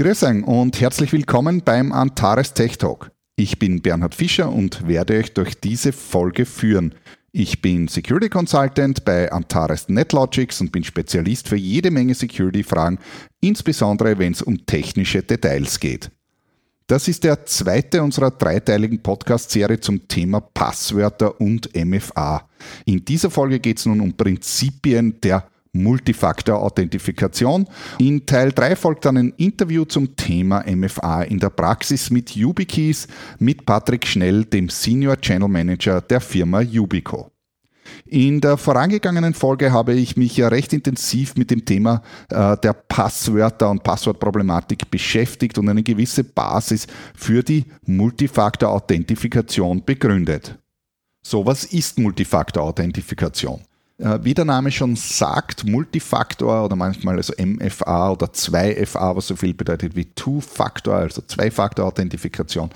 Grüß euch und herzlich willkommen beim Antares Tech Talk. Ich bin Bernhard Fischer und werde euch durch diese Folge führen. Ich bin Security Consultant bei Antares NetLogics und bin Spezialist für jede Menge Security-Fragen, insbesondere wenn es um technische Details geht. Das ist der zweite unserer dreiteiligen Podcast-Serie zum Thema Passwörter und MFA. In dieser Folge geht es nun um Prinzipien der Multifaktor-Authentifikation. In Teil 3 folgt dann ein Interview zum Thema MFA in der Praxis mit YubiKeys mit Patrick Schnell, dem Senior Channel Manager der Firma Yubico. In der vorangegangenen Folge habe ich mich ja recht intensiv mit dem Thema äh, der Passwörter und Passwortproblematik beschäftigt und eine gewisse Basis für die Multifaktor-Authentifikation begründet. So, was ist Multifaktor-Authentifikation? Äh, wie der Name schon sagt, Multifaktor oder manchmal also MFA oder 2FA, was so viel bedeutet wie Two-Factor, also Zwei-Faktor-Authentifikation.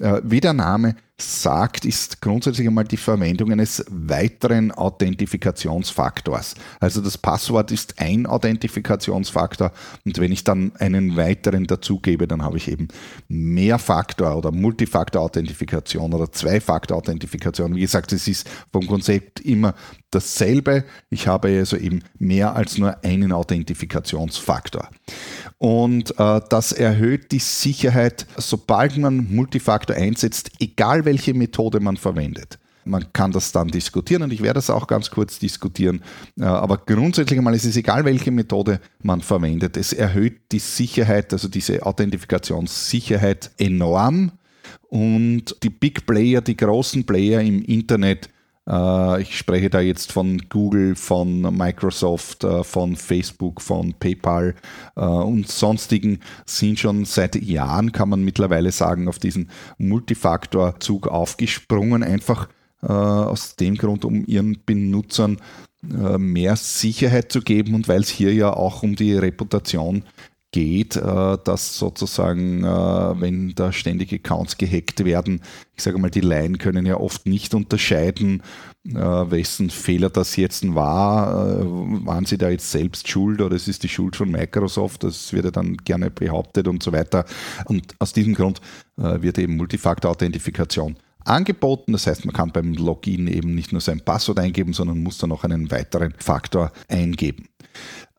Äh, wie der Name sagt, ist grundsätzlich einmal die Verwendung eines weiteren Authentifikationsfaktors. Also das Passwort ist ein Authentifikationsfaktor und wenn ich dann einen weiteren dazugebe, dann habe ich eben Mehrfaktor oder Multifaktor-Authentifikation oder Zwei-Faktor-Authentifikation. Wie gesagt, es ist vom Konzept immer dasselbe. Ich habe also eben mehr als nur einen Authentifikationsfaktor. Und äh, das erhöht die Sicherheit, sobald man Multifaktor einsetzt, egal welche Methode man verwendet. Man kann das dann diskutieren und ich werde das auch ganz kurz diskutieren. Äh, aber grundsätzlich einmal ist es egal, welche Methode man verwendet. Es erhöht die Sicherheit, also diese Authentifikationssicherheit enorm. Und die Big Player, die großen Player im Internet, ich spreche da jetzt von Google, von Microsoft, äh, von Facebook, von PayPal äh, und sonstigen sind schon seit Jahren, kann man mittlerweile sagen, auf diesen Multifaktor-Zug aufgesprungen, einfach aus dem Grund, um ihren Benutzern mehr Sicherheit zu geben und weil es hier ja auch um die Reputation geht, äh, dass sozusagen, äh, wenn da ständig Accounts gehackt werden, ich sage mal, die Laien können ja oft nicht unterscheiden, äh, wessen Fehler das jetzt war. Waren sie da jetzt selbst schuld oder es ist die Schuld von Microsoft? Das wird ja dann gerne behauptet und so weiter. Und aus diesem Grund wird eben Multifaktor-Authentifikation angeboten. Das heißt, man kann beim Login eben nicht nur sein Passwort eingeben, sondern muss dann noch einen weiteren Faktor eingeben.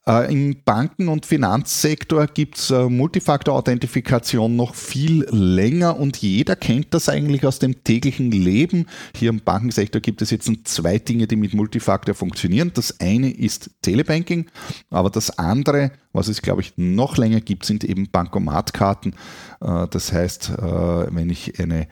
Äh, Im Banken- und Finanzsektor gibt es äh, Multifaktor-Authentifikation noch viel länger und jeder kennt das eigentlich aus dem täglichen Leben. Hier im Bankensektor gibt es jetzt zwei Dinge, die mit Multifaktor funktionieren. Das eine ist Telebanking, aber das andere, was es glaube ich noch länger gibt, sind eben Bankomatkarten. Äh, das heißt, wenn ich eine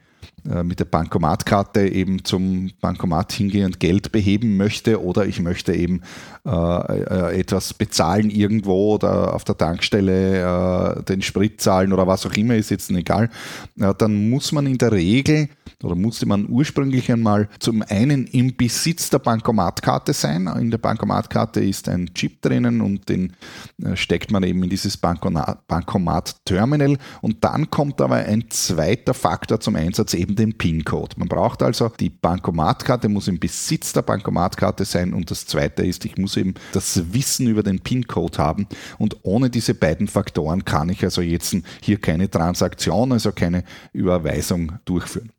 mit der Bankomatkarte eben zum Bankomat hingehen und Geld beheben möchte oder ich möchte eben äh, äh, etwas bezahlen irgendwo oder auf der Tankstelle äh, den Sprit zahlen oder was auch immer, ist jetzt egal, äh, dann muss man in der Regel oder musste man ursprünglich einmal zum einen im Besitz der Bankomatkarte sein. In der Bankomatkarte ist ein Chip drinnen und den äh, steckt man eben in dieses Bankomat-Terminal und dann kommt aber ein zweiter Faktor zum Einsatz, eben den PIN-Code. Man braucht also die Bankomatkarte, muss im Besitz der Bankomatkarte sein und das zweite ist, ich muss eben das Wissen über den PIN-Code haben und ohne diese beiden Faktoren kann ich also jetzt hier keine Transaktion, also keine Überweisung durchführen.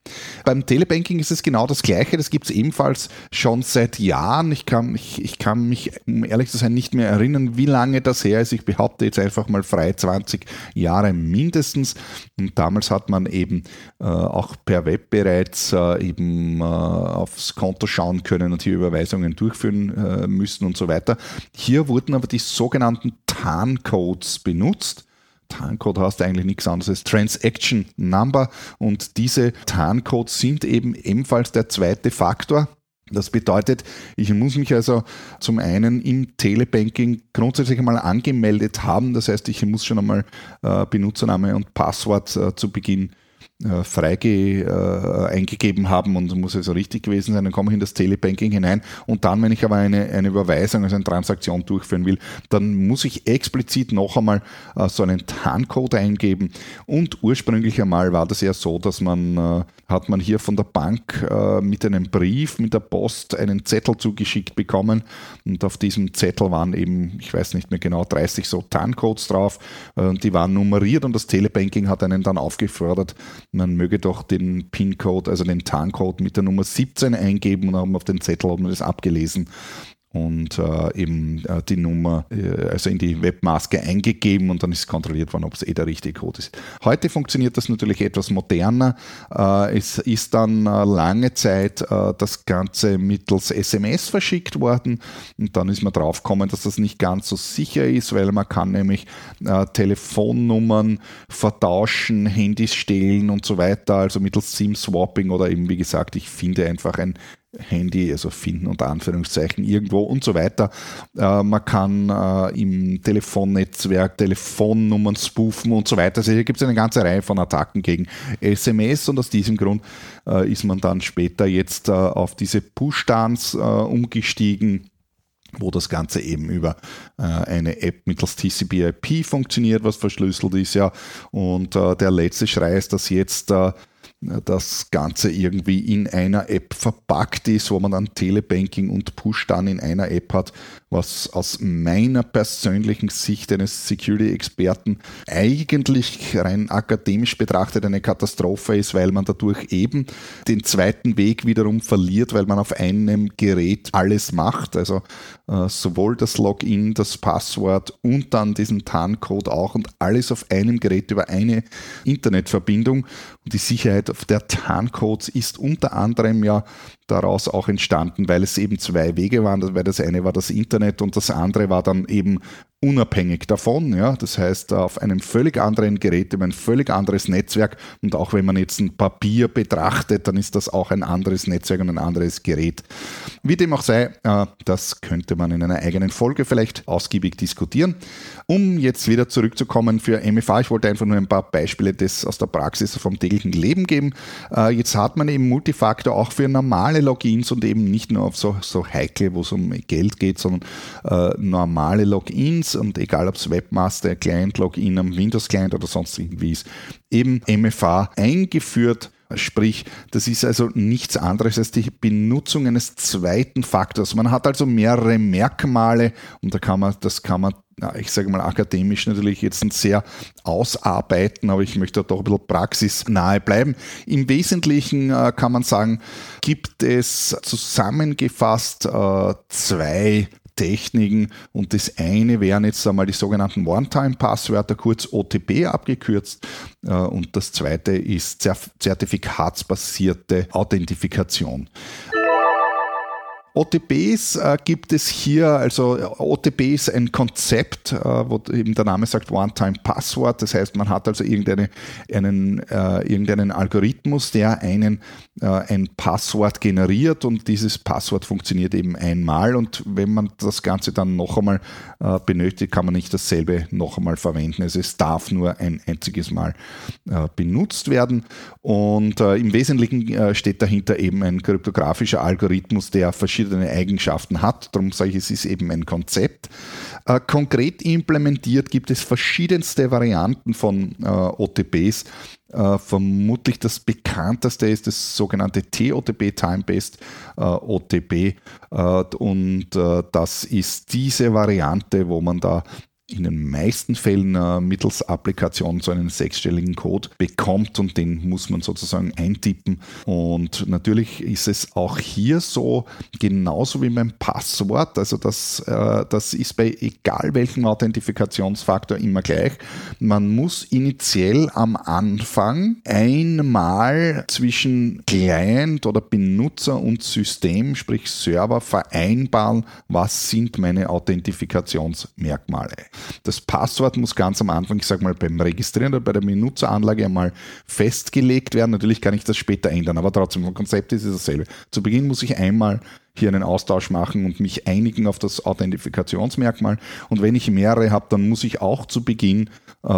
Beim Telebanking ist es genau das Gleiche. Das gibt es ebenfalls schon seit Jahren. Ich kann, ich, ich kann mich, um ehrlich zu sein, nicht mehr erinnern, wie lange das her ist. Ich behaupte jetzt einfach mal frei 20 Jahre mindestens. Und damals hat man eben äh, auch per Web bereits äh, eben äh, aufs Konto schauen können und hier Überweisungen durchführen äh, müssen und so weiter. Hier wurden aber die sogenannten TAN-Codes benutzt Tarncode heißt eigentlich nichts anderes als Transaction Number und diese Tarncodes sind eben ebenfalls der zweite Faktor. Das bedeutet, ich muss mich also zum einen im Telebanking grundsätzlich einmal angemeldet haben. Das heißt, ich muss schon einmal Benutzername und Passwort zu Beginn äh, freige äh, eingegeben haben und muss also richtig gewesen sein, dann komme ich in das Telebanking hinein und dann, wenn ich aber eine, eine Überweisung, also eine Transaktion durchführen will, dann muss ich explizit noch einmal äh, so einen TAN-Code eingeben und ursprünglich einmal war das ja so, dass man, äh, hat man hier von der Bank äh, mit einem Brief, mit der Post einen Zettel zugeschickt bekommen und auf diesem Zettel waren eben, ich weiß nicht mehr genau, 30 so TAN-Codes drauf, äh, die waren nummeriert und das Telebanking hat einen dann aufgefordert, man möge doch den PIN-Code, also den TAN-Code mit der Nummer 17 eingeben und haben auf den Zettel hat man das abgelesen und äh, eben äh, die Nummer äh, also in die Webmaske eingegeben und dann ist kontrolliert worden, ob es eh der richtige Code ist. Heute funktioniert das natürlich etwas moderner. Äh, es ist dann äh, lange Zeit äh, das Ganze mittels SMS verschickt worden und dann ist man drauf gekommen, dass das nicht ganz so sicher ist, weil man kann nämlich Telefonnummern vertauschen, Handys stehlen und so weiter, also mittels SIM-Swapping oder eben wie gesagt, ich finde einfach ein Handy, also finden unter Anführungszeichen irgendwo und so weiter. Äh, man kann äh, im Telefonnetzwerk Telefonnummern spoofen und so weiter. Also hier gibt es eine ganze Reihe von Attacken gegen SMS und aus diesem Grund äh, ist man dann später jetzt äh, auf diese Push-Dance äh, umgestiegen wo das Ganze eben über äh, eine App mittels TCP/IP funktioniert, was verschlüsselt ist, ja. Und äh, der letzte Schrei ist, dass jetzt äh, das Ganze irgendwie in einer App verpackt ist, wo man dann Telebanking und Push dann in einer App hat, was aus meiner persönlichen Sicht eines Security-Experten eigentlich rein akademisch betrachtet eine Katastrophe ist, weil man dadurch eben den zweiten Weg wiederum verliert, weil man auf einem Gerät alles macht. Also äh, sowohl das Login, das Passwort und dann diesen TAN-Code auch und alles auf einem Gerät über eine Internetverbindung. Und die Sicherheit der TAN-Codes ist unter anderem ja daraus auch entstanden, weil es eben zwei Wege waren, weil das eine war das Internet und das andere war dann eben unabhängig davon. Ja? Das heißt, auf einem völlig anderen Gerät, über ein völlig anderes Netzwerk und auch wenn man jetzt ein Papier betrachtet, dann ist das auch ein anderes Netzwerk und ein anderes Gerät. Wie dem auch sei, äh, das könnte man in einer eigenen Folge vielleicht ausgiebig diskutieren. Um jetzt wieder zurückzukommen für MFA, ich wollte einfach nur ein paar Beispiele des, aus der Praxis vom täglichen Leben geben. Äh, jetzt hat man eben Multifaktor auch für normale Logins und eben nicht nur auf so, so heikel, wo es um Geld geht, sondern äh, normale Logins und egal ob es Webmaster, Client, Login am Windows Client oder sonst irgendwie ist, eben MFA eingeführt. Sprich, das ist also nichts anderes als die Benutzung eines zweiten Faktors. Man hat also mehrere Merkmale und da kann man, das kann man ich sage mal akademisch natürlich jetzt sehr ausarbeiten, aber ich möchte doch ein bisschen praxisnahe bleiben. Im Wesentlichen äh, kann man sagen, gibt es zusammengefasst äh, zwei Techniken und das eine wären jetzt einmal die sogenannten One-Time-Passwörter, kurz OTP abgekürzt äh, und das zweite ist zertifikatsbasierte Authentifikation. OTPs äh, gibt es hier, also OTP ist ein Konzept, äh, wo eben der Name sagt One-Time-Passwort. Das heißt, man hat also irgendeine, einen, äh, irgendeinen Algorithmus, der einen äh, ein Passwort generiert und dieses Passwort funktioniert eben einmal und wenn man das Ganze dann noch einmal äh, benötigt, kann man nicht dasselbe noch einmal verwenden. Also es darf nur ein einziges Mal äh, benutzt werden und im Wesentlichen steht dahinter eben ein kryptografischer Algorithmus, der verschiedene verschiedene Eigenschaften hat. Darum sage ich, es ist eben ein Konzept. Äh, konkret implementiert gibt es verschiedenste Varianten von äh, OTPs. Uh, vermutlich das bekannteste ist das sogenannte TOTP, Time-Based uh, OTP. Uh, und das ist diese Variante, wo man da in den meisten Fällen mittels Applikation so einen sechsstelligen Code bekommt und den muss man sozusagen eintippen. Und natürlich ist es auch hier so, genauso wie beim Passwort, also das, äh, das ist bei egal welchem Authentifikationsfaktor immer gleich. Man muss initiell am Anfang einmal zwischen Client oder Benutzer und System, sprich Server, vereinbaren, was sind meine Authentifikationsmerkmale. Das Passwort muss ganz am Anfang, ich sage mal, beim Registrieren oder bei der Benutzeranlage einmal festgelegt werden. Natürlich kann ich das später ändern, aber trotzdem, vom Konzept ist es dasselbe. Zu Beginn muss ich einmal hier einen Austausch machen und mich einigen auf das Authentifikationsmerkmal. Und wenn ich mehrere habe, dann muss ich auch zu Beginn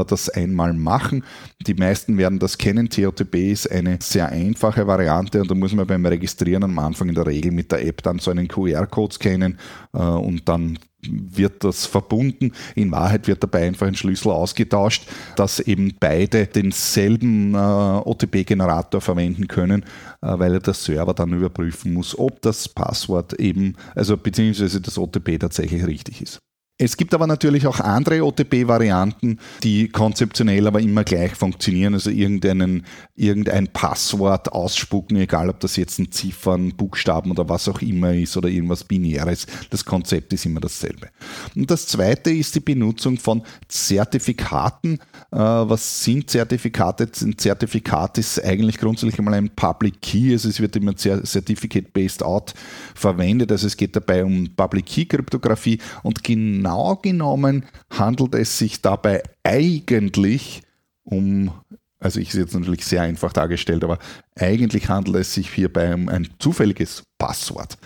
das einmal machen. Die meisten werden das kennen. TOTP ist eine sehr einfache Variante und da muss man beim Registrieren am Anfang in der Regel mit der App dann so einen QR-Code scannen äh, und dann wird das verbunden. In Wahrheit wird dabei einfach ein Schlüssel ausgetauscht, dass eben beide denselben äh, OTP-Generator verwenden können, äh, weil der Server dann überprüfen muss, ob das Passwort eben, also beziehungsweise das OTP tatsächlich richtig ist. Es gibt aber natürlich auch andere OTP-Varianten, die konzeptionell aber immer gleich funktionieren. Also irgendeinen, irgendein Passwort ausspucken, egal ob das jetzt ein Ziffern, Buchstaben oder was auch immer ist oder irgendwas Binäres. Das Konzept ist immer dasselbe. Und das zweite ist die Benutzung von Zertifikaten. Äh, was sind Zertifikate? Ein Zertifikat ist eigentlich grundsätzlich einmal ein Public Key. Also es wird immer Certificate-Based Out verwendet. Also es geht dabei um Public Key-Kryptographie und genau genau genommen handelt es sich dabei eigentlich um, also ich ist jetzt natürlich sehr einfach dargestellt, aber eigentlich handelt es sich hierbei um ein zufälliges Passwort.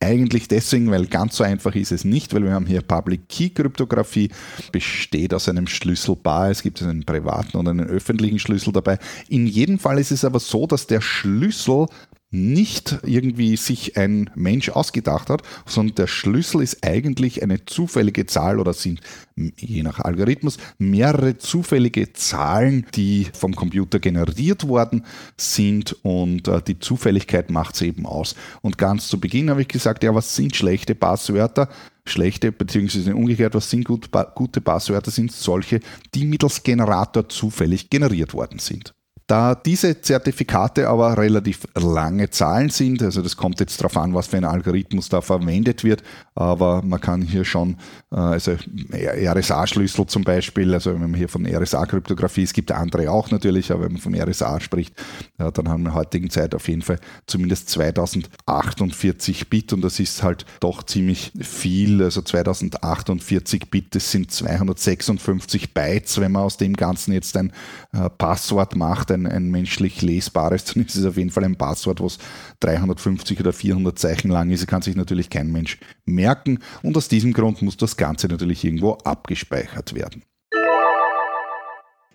Eigentlich deswegen, weil ganz so einfach ist es nicht, weil wir haben hier Public Key Kryptographie, besteht aus einem Schlüsselpaar. Es gibt einen privaten und einen öffentlichen Schlüssel dabei. In jedem Fall ist es aber so, dass der Schlüssel nicht irgendwie sich ein Mensch ausgedacht hat, sondern der Schlüssel ist eigentlich eine zufällige Zahl oder sind je nach Algorithmus mehrere zufällige Zahlen, die vom Computer generiert worden sind und äh, die Zufälligkeit macht es eben aus. Und ganz zu Beginn habe ich gesagt, ja, was sind schlechte Passwörter? Schlechte, beziehungsweise umgekehrt, was sind gut, gute Passwörter, sind solche, die mittels Generator zufällig generiert worden sind. Da diese Zertifikate aber relativ lange Zahlen sind, also das kommt jetzt darauf an, was für ein Algorithmus da verwendet wird, aber man kann hier schon, äh, also RSA-Schlüssel zum Beispiel, also wenn man hier von RSA-Kryptographie, es gibt andere auch natürlich, aber wenn man von RSA spricht, dann haben wir in der heutigen Zeit auf jeden Fall zumindest 2048 Bit und das ist halt doch ziemlich viel, also 2048 Bit, das sind 256 Bytes, wenn man aus dem Ganzen jetzt ein äh, Passwort macht, ein, ein menschlich lesbares, dann ist es auf jeden Fall ein Passwort, was 350 oder 400 Zeichen lang ist, kann sich natürlich kein Mensch merken und aus diesem Grund muss das Ganze natürlich irgendwo abgespeichert werden.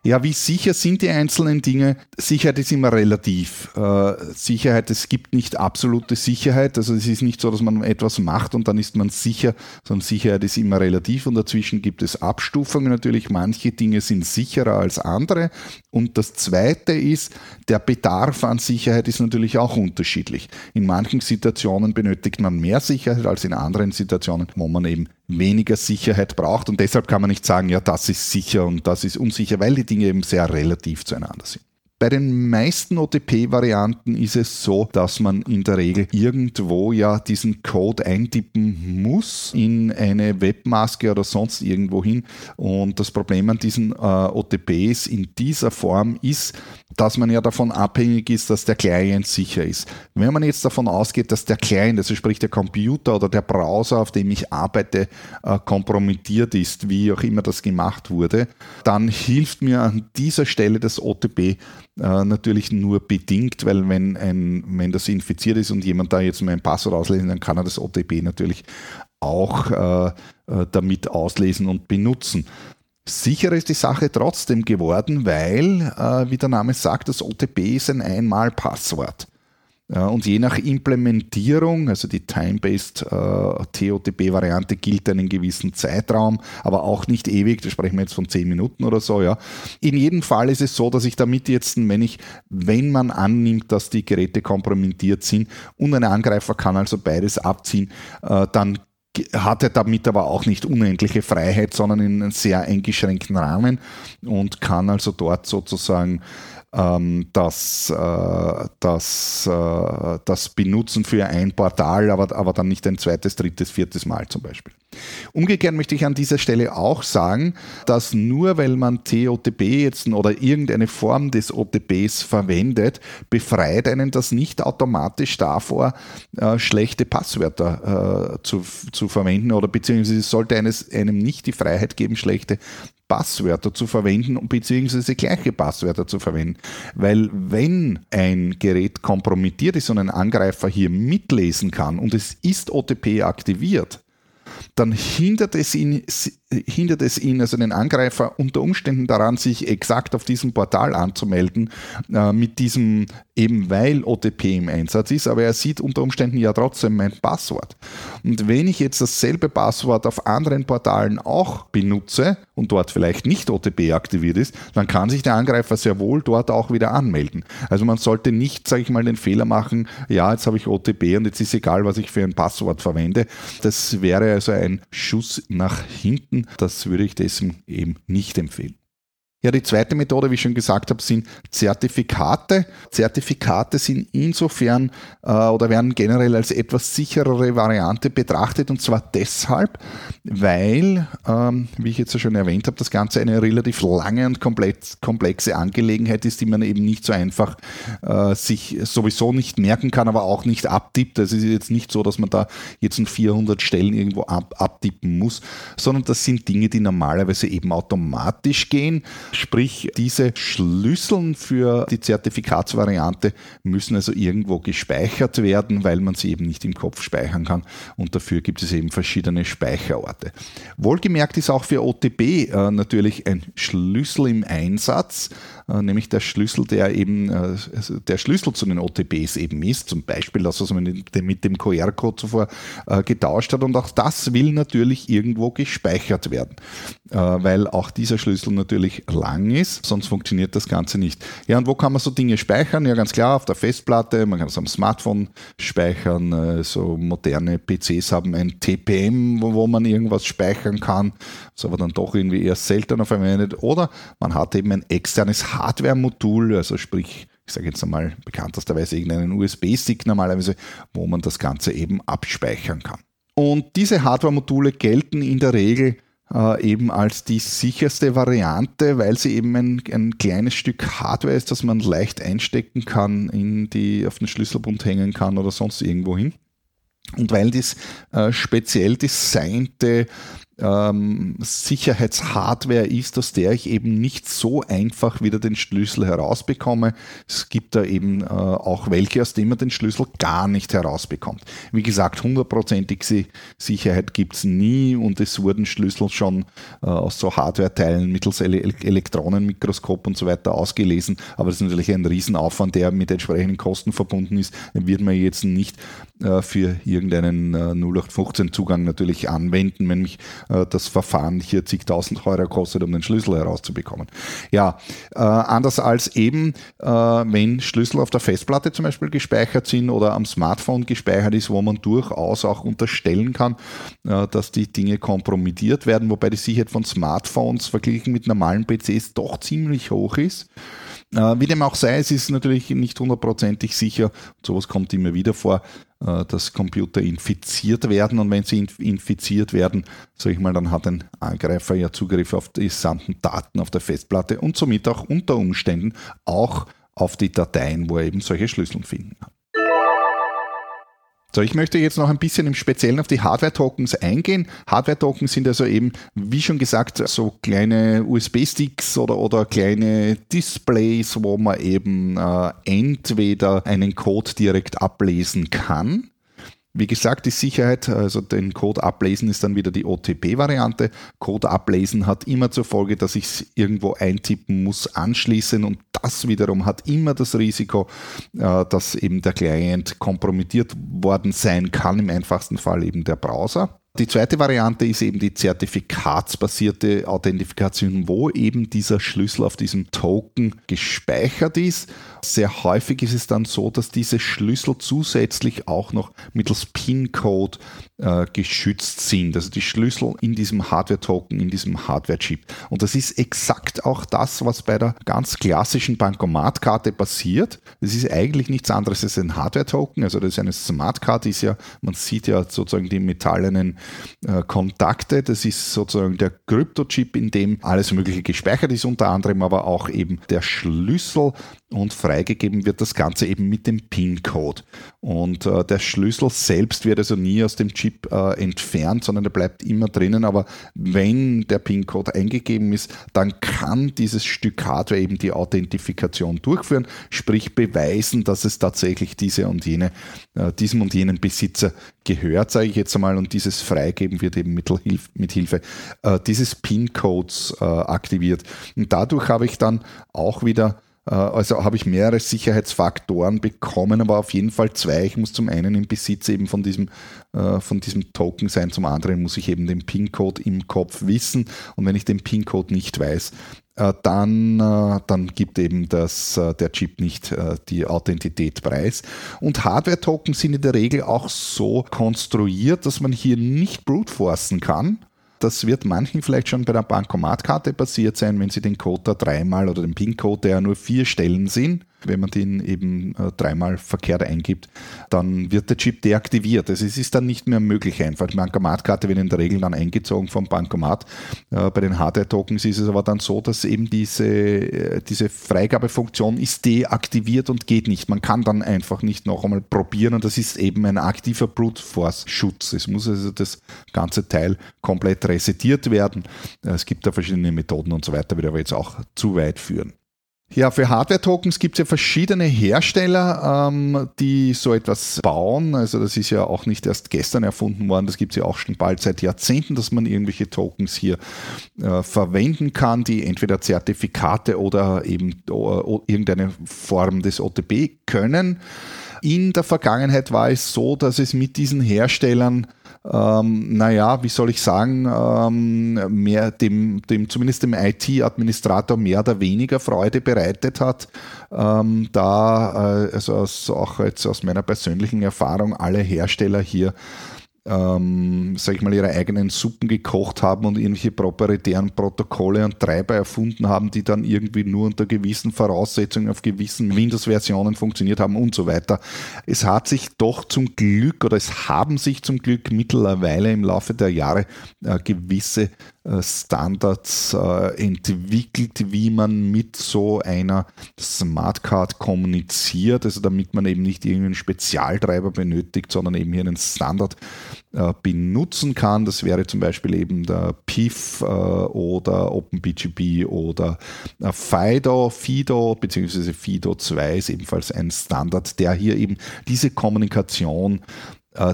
Ja, wie sicher sind die einzelnen Dinge? Sicherheit ist immer relativ. Äh, Sicherheit, es gibt nicht absolute Sicherheit. Also es ist nicht so, dass man etwas macht und dann ist man sicher, sondern Sicherheit ist immer relativ und dazwischen gibt es Abstufungen natürlich. Manche Dinge sind sicherer als andere. Und das Zweite ist, der Bedarf an Sicherheit ist natürlich auch unterschiedlich. In manchen Situationen benötigt man mehr Sicherheit als in anderen Situationen, wo man eben weniger Sicherheit braucht. Und deshalb kann man nicht sagen, ja, das ist sicher und das ist unsicher, weil die Dinge eben sehr relativ zueinander sind. Bei den meisten OTP-Varianten ist es so, dass man in der Regel irgendwo ja diesen Code eintippen muss in eine Webmaske oder sonst irgendwo hin. Und das Problem an diesen äh, OTPs in dieser Form ist, dass man ja davon abhängig ist, dass der Client sicher ist. Wenn man jetzt davon ausgeht, dass der Client, also sprich der Computer oder der Browser, auf dem ich arbeite, äh, kompromittiert ist, wie auch immer das gemacht wurde, dann hilft mir an dieser Stelle das OTP äh, natürlich nur bedingt, weil wenn, ein, wenn das infiziert ist und jemand da jetzt mein Passwort auslesen, dann kann er das OTP natürlich auch äh, äh, damit auslesen und benutzen. Sicher ist die Sache trotzdem geworden, weil, äh, wie der Name sagt, das OTP ist ein Einmalpasswort. Und je nach Implementierung, also die Time-Based äh, TOTP-Variante gilt einen gewissen Zeitraum, aber auch nicht ewig, da sprechen wir jetzt von 10 Minuten oder so, ja. In jedem Fall ist es so, dass ich damit jetzt, wenn ich, wenn man annimmt, dass die Geräte kompromittiert sind und ein Angreifer kann also beides abziehen, äh, dann hat er damit aber auch nicht unendliche Freiheit, sondern in einem sehr eingeschränkten Rahmen und kann also dort sozusagen ähm, das, äh, das, äh, das benutzen für ein Portal, aber, aber dann nicht ein zweites, drittes, viertes Mal zum Beispiel. Umgekehrt möchte ich an dieser Stelle auch sagen, dass nur weil man TOTP jetzt oder irgendeine Form des OTPs verwendet, befreit einen das nicht automatisch davor, äh, schlechte Passwörter äh, zu, zu verwenden oder beziehungsweise sollte einem nicht die Freiheit geben, schlechte Passwörter zu verwenden beziehungsweise gleiche Passwörter zu verwenden. Weil wenn ein Gerät kompromittiert ist und ein Angreifer hier mitlesen kann und es ist OTP aktiviert, dann hindert es ihn, hindert es ihn, also den Angreifer unter Umständen daran, sich exakt auf diesem Portal anzumelden, äh, mit diesem eben weil OTP im Einsatz ist, aber er sieht unter Umständen ja trotzdem mein Passwort. Und wenn ich jetzt dasselbe Passwort auf anderen Portalen auch benutze und dort vielleicht nicht OTP aktiviert ist, dann kann sich der Angreifer sehr wohl dort auch wieder anmelden. Also man sollte nicht, sage ich mal, den Fehler machen, ja, jetzt habe ich OTP und jetzt ist egal, was ich für ein Passwort verwende. Das wäre also ein Schuss nach hinten. Das würde ich deswegen eben nicht empfehlen. Ja, die zweite Methode, wie ich schon gesagt habe, sind Zertifikate. Zertifikate sind insofern äh, oder werden generell als etwas sicherere Variante betrachtet und zwar deshalb, weil, ähm, wie ich jetzt schon erwähnt habe, das Ganze eine relativ lange und komplexe Angelegenheit ist, die man eben nicht so einfach äh, sich sowieso nicht merken kann, aber auch nicht abtippt. Es ist jetzt nicht so, dass man da jetzt in 400 Stellen irgendwo ab, abtippen muss, sondern das sind Dinge, die normalerweise eben automatisch gehen. Sprich, diese Schlüsseln für die Zertifikatsvariante müssen also irgendwo gespeichert werden, weil man sie eben nicht im Kopf speichern kann. Und dafür gibt es eben verschiedene Speicherorte. Wohlgemerkt ist auch für OTP äh, natürlich ein Schlüssel im Einsatz, äh, nämlich der Schlüssel, der eben äh, also der Schlüssel zu den OTPs eben ist. Zum Beispiel das, was man mit dem QR-Code zuvor äh, getauscht hat. Und auch das will natürlich irgendwo gespeichert werden, äh, weil auch dieser Schlüssel natürlich lang ist, sonst funktioniert das Ganze nicht. Ja, und wo kann man so Dinge speichern? Ja, ganz klar, auf der Festplatte, man kann es am Smartphone speichern, äh, so moderne PCs haben ein TPM, wo, man irgendwas speichern kann, ist aber dann doch irgendwie eher seltener verwendet. Oder man hat eben ein externes Hardware-Modul, also sprich, ich sage jetzt einmal bekanntesterweise irgendeinen USB-Stick normalerweise, wo man das Ganze eben abspeichern kann. Und diese Hardware-Module gelten in der Regel äh, eben als die sicherste Variante, weil sie eben ein, ein kleines Stück Hardware ist, das man leicht einstecken kann, in die, auf den Schlüsselbund hängen kann oder sonst irgendwo hin. Und weil das äh, speziell designte ähm, Sicherheitshardware ist, aus der ich eben nicht so einfach wieder den Schlüssel herausbekomme. Es gibt da eben äh, auch welche, aus denen man den Schlüssel gar nicht herausbekommt. Wie gesagt, hundertprozentige Sicherheit gibt es nie und es wurden Schlüssel schon äh, aus so Hardware-Teilen mittels Ele Elektronenmikroskop und so weiter ausgelesen, aber das ist natürlich ein Riesenaufwand, der mit entsprechenden Kosten verbunden ist. Den wird man jetzt nicht äh, für irgendeinen 0815-Zugang äh, natürlich anwenden, wenn mich das Verfahren hier zigtausend Euro kostet, um den Schlüssel herauszubekommen. Ja, anders als eben, wenn Schlüssel auf der Festplatte zum Beispiel gespeichert sind oder am Smartphone gespeichert ist, wo man durchaus auch unterstellen kann, dass die Dinge kompromittiert werden, wobei die Sicherheit von Smartphones verglichen mit normalen PCs doch ziemlich hoch ist. Wie dem auch sei, es ist natürlich nicht hundertprozentig sicher, sowas kommt immer wieder vor, äh, dass Computer infiziert werden und wenn sie infiziert werden, sage ich mal, dann hat ein Angreifer ja Zugriff auf die gesamten Daten auf der Festplatte und somit auch unter Umständen auch auf die Dateien, wo er eben solche Schlüssel finden kann. So, ich möchte jetzt noch ein bisschen im Speziellen auf die Hardware-Tokens eingehen. Hardware-Tokens sind also eben, wie schon gesagt, so kleine USB-Sticks oder, oder kleine Displays, wo man eben äh, entweder einen Code direkt ablesen kann wie gesagt, die Sicherheit, also den Code ablesen ist dann wieder die OTP-Variante. Code ablesen hat immer zur Folge, dass ich es irgendwo eintippen muss, anschließen und das wiederum hat immer das Risiko, äh, dass eben der Client kompromittiert worden sein kann, im einfachsten Fall eben der Browser. Die zweite Variante ist eben die zertifikatsbasierte Authentifikation, wo eben dieser Schlüssel auf diesem Token gespeichert ist Sehr häufig ist es dann so, dass diese Schlüssel zusätzlich auch noch mittels PIN-Code äh, geschützt sind. Also die Schlüssel in diesem Hardware-Token, in diesem Hardware-Chip. Und das ist exakt auch das, was bei der ganz klassischen Bankomatkarte passiert. Das ist eigentlich nichts anderes als ein Hardware-Token. Also das ist eine Smartcard, ist ja, man sieht ja sozusagen die metallenen äh, Kontakte. Das ist sozusagen der Krypto-Chip, in dem alles Mögliche gespeichert ist, unter anderem aber auch eben der Schlüssel und freigegeben wird das Ganze eben mit dem PIN-Code. Und äh, der Schlüssel selbst wird also nie aus dem Chip äh, entfernt, sondern der bleibt immer drinnen. Aber wenn der PIN-Code eingegeben ist, dann kann dieses Stück Hardware eben die Authentifikation durchführen, sprich beweisen, dass es tatsächlich diese und jene, äh, diesem und jenen Besitzer gehört, sage ich jetzt einmal. Und dieses Freigeben wird eben mit, mit Hilfe äh, dieses PIN-Codes äh, aktiviert. Und dadurch habe ich dann auch wieder also habe ich mehrere Sicherheitsfaktoren bekommen, aber auf jeden Fall zwei. Ich muss zum einen im Besitz eben von diesem, äh, von diesem Token sein, zum anderen muss ich eben den PIN-Code im Kopf wissen. Und wenn ich den PIN-Code nicht weiß, äh, dann, dann gibt eben das, der Chip nicht die Authentität preis. Und Hardware-Token sind in der Regel auch so konstruiert, dass man hier nicht brute forcen kann. Das wird manchen vielleicht schon bei der Bankomatkarte passiert sein, wenn Sie den Code da dreimal oder den PIN-Code, der ja nur vier Stellen sind, wenn man den eben äh, dreimal verkehrt eingibt, dann wird der Chip deaktiviert. Also es ist dann nicht mehr möglich einfach. Die Bankomatkarte wird in der Regel dann eingezogen vom Bankomat. Äh, bei den Hardware-Tokens ist es aber dann so, dass eben diese, äh, diese Freigabefunktion ist deaktiviert und geht nicht. Man kann dann einfach nicht noch einmal probieren und das ist eben ein aktiver Brute Force Schutz. Es muss also das ganze Teil komplett resetiert werden. Es gibt da verschiedene Methoden und so weiter, würde aber jetzt auch zu weit führen. Ja, für Hardware-Tokens gibt es ja verschiedene Hersteller, ähm, die so etwas bauen. Also das ist ja auch nicht erst gestern erfunden worden, das gibt es ja auch schon bald seit Jahrzehnten, dass man irgendwelche Tokens hier äh, verwenden kann, die entweder Zertifikate oder eben äh, irgendeine Form des OTP können. In der Vergangenheit war es so, dass es mit diesen Herstellern ähm, naja, wie soll ich sagen, ähm, mehr dem, dem, zumindest dem IT-Administrator mehr oder weniger Freude bereitet hat, ähm, da, äh, also aus, auch jetzt aus meiner persönlichen Erfahrung, alle Hersteller hier ähm, sag ich mal, ihre eigenen Suppen gekocht haben und irgendwelche proprietären Protokolle und Treiber erfunden haben, die dann irgendwie nur unter gewissen Voraussetzungen auf gewissen Windows-Versionen funktioniert haben und so weiter. Es hat sich doch zum Glück oder es haben sich zum Glück mittlerweile im Laufe der Jahre äh, gewisse Standards äh, entwickelt, wie man mit so einer Smartcard kommuniziert, also damit man eben nicht irgendeinen Spezialtreiber benötigt, sondern eben hier einen Standard äh, benutzen kann. Das wäre zum Beispiel eben der PIF oder OpenBGB oder FIDO, FIDO bzw. FIDO 2 ist ebenfalls ein Standard, der hier eben diese Kommunikation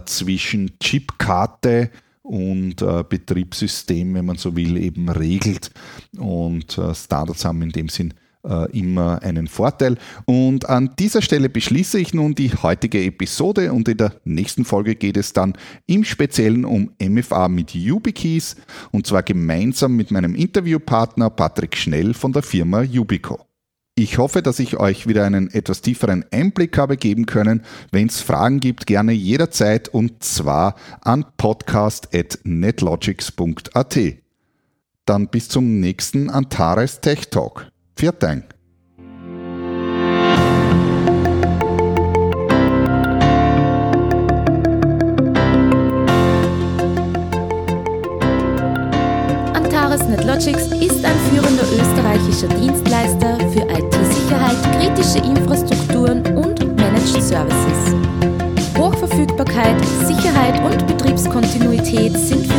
zwischen Chipkarte und äh, Betriebssystem, wenn man so will, eben regelt. Und äh, Standards haben in dem Sinn äh, immer einen Vorteil. Und an dieser Stelle beschließe ich nun die heutige Episode und in der nächsten Folge geht es dann im Speziellen um MFA mit YubiKeys und zwar gemeinsam mit meinem Interviewpartner Patrick Schnell von der Firma Yubico. Ich hoffe, dass ich euch wieder einen etwas tieferen Einblick habe geben können. Wenn es Fragen gibt, gerne jederzeit und zwar an podcast.netlogics.at. Dann bis zum nächsten Antares Tech Talk. Viert Dank. Antares NetLogics ist ein führender österreichischer IT-Sicherheit, kritische Infrastrukturen und Managed Services. Hochverfügbarkeit, Sicherheit und Betriebskontinuität sind